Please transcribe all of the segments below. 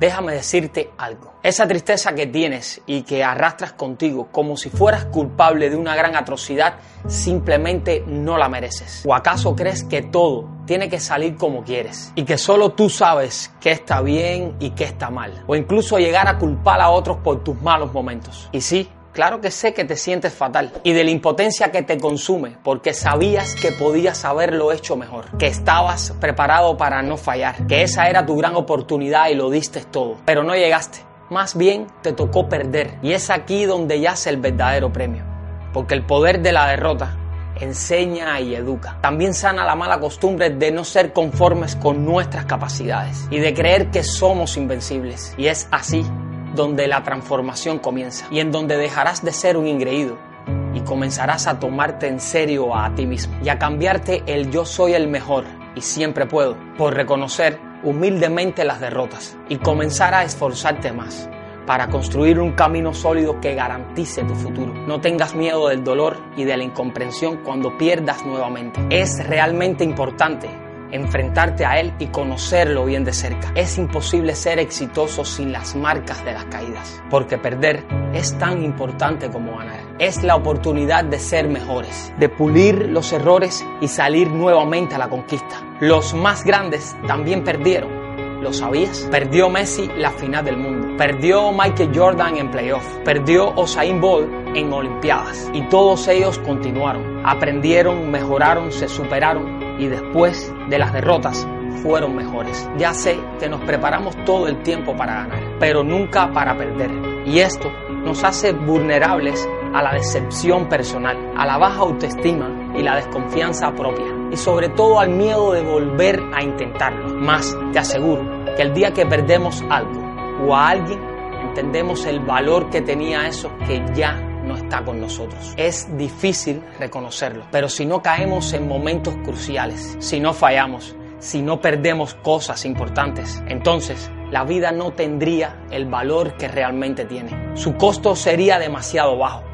déjame decirte algo. Esa tristeza que tienes y que arrastras contigo como si fueras culpable de una gran atrocidad, simplemente no la mereces. ¿O acaso crees que todo tiene que salir como quieres y que solo tú sabes qué está bien y qué está mal? O incluso llegar a culpar a otros por tus malos momentos. Y sí, Claro que sé que te sientes fatal y de la impotencia que te consume porque sabías que podías haberlo hecho mejor, que estabas preparado para no fallar, que esa era tu gran oportunidad y lo diste todo, pero no llegaste. Más bien te tocó perder y es aquí donde yace el verdadero premio, porque el poder de la derrota enseña y educa. También sana la mala costumbre de no ser conformes con nuestras capacidades y de creer que somos invencibles. Y es así donde la transformación comienza y en donde dejarás de ser un ingreído y comenzarás a tomarte en serio a ti mismo y a cambiarte el yo soy el mejor y siempre puedo por reconocer humildemente las derrotas y comenzar a esforzarte más para construir un camino sólido que garantice tu futuro. No tengas miedo del dolor y de la incomprensión cuando pierdas nuevamente. Es realmente importante enfrentarte a él y conocerlo bien de cerca. Es imposible ser exitoso sin las marcas de las caídas, porque perder es tan importante como ganar. Es la oportunidad de ser mejores, de pulir los errores y salir nuevamente a la conquista. Los más grandes también perdieron. ¿Lo sabías? Perdió Messi la final del mundo. Perdió Michael Jordan en playoff. Perdió Usain Bolt en Olimpiadas. Y todos ellos continuaron. Aprendieron, mejoraron, se superaron y después de las derrotas fueron mejores. Ya sé que nos preparamos todo el tiempo para ganar, pero nunca para perder. Y esto nos hace vulnerables a la decepción personal, a la baja autoestima y la desconfianza propia. Y sobre todo al miedo de volver a intentarlo. Más, te aseguro que el día que perdemos algo o a alguien, entendemos el valor que tenía eso que ya no está con nosotros. Es difícil reconocerlo, pero si no caemos en momentos cruciales, si no fallamos, si no perdemos cosas importantes, entonces la vida no tendría el valor que realmente tiene. Su costo sería demasiado bajo.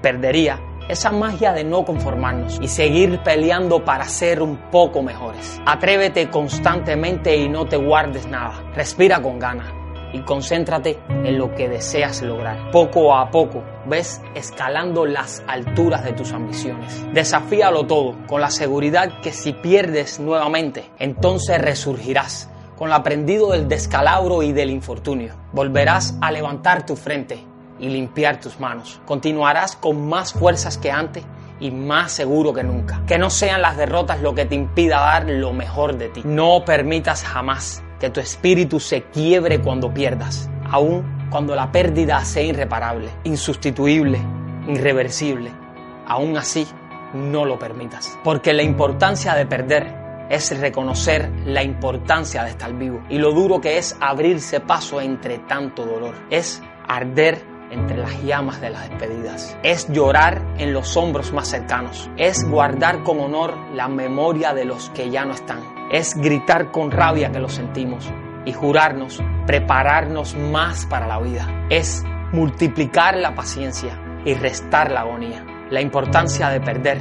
Perdería esa magia de no conformarnos y seguir peleando para ser un poco mejores. Atrévete constantemente y no te guardes nada. Respira con ganas y concéntrate en lo que deseas lograr. Poco a poco ves escalando las alturas de tus ambiciones. Desafíalo todo con la seguridad que si pierdes nuevamente, entonces resurgirás con lo aprendido del descalabro y del infortunio. Volverás a levantar tu frente y limpiar tus manos. Continuarás con más fuerzas que antes y más seguro que nunca. Que no sean las derrotas lo que te impida dar lo mejor de ti. No permitas jamás que tu espíritu se quiebre cuando pierdas, aun cuando la pérdida sea irreparable, insustituible, irreversible. Aún así, no lo permitas. Porque la importancia de perder es reconocer la importancia de estar vivo y lo duro que es abrirse paso entre tanto dolor. Es arder entre las llamas de las despedidas. Es llorar en los hombros más cercanos. Es guardar con honor la memoria de los que ya no están. Es gritar con rabia que lo sentimos y jurarnos, prepararnos más para la vida. Es multiplicar la paciencia y restar la agonía. La importancia de perder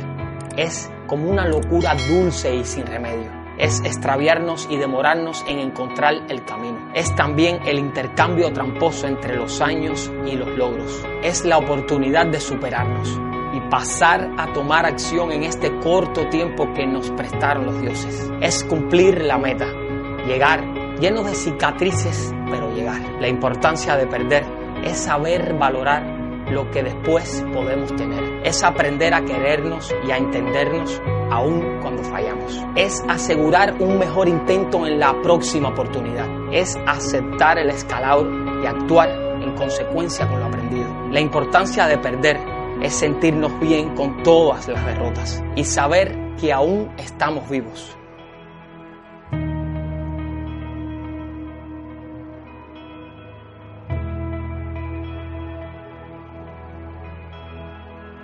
es como una locura dulce y sin remedio es extraviarnos y demorarnos en encontrar el camino. Es también el intercambio tramposo entre los años y los logros. Es la oportunidad de superarnos y pasar a tomar acción en este corto tiempo que nos prestaron los dioses. Es cumplir la meta, llegar llenos de cicatrices, pero llegar. La importancia de perder es saber valorar lo que después podemos tener. Es aprender a querernos y a entendernos aún cuando fallamos. Es asegurar un mejor intento en la próxima oportunidad. Es aceptar el escalado y actuar en consecuencia con lo aprendido. La importancia de perder es sentirnos bien con todas las derrotas y saber que aún estamos vivos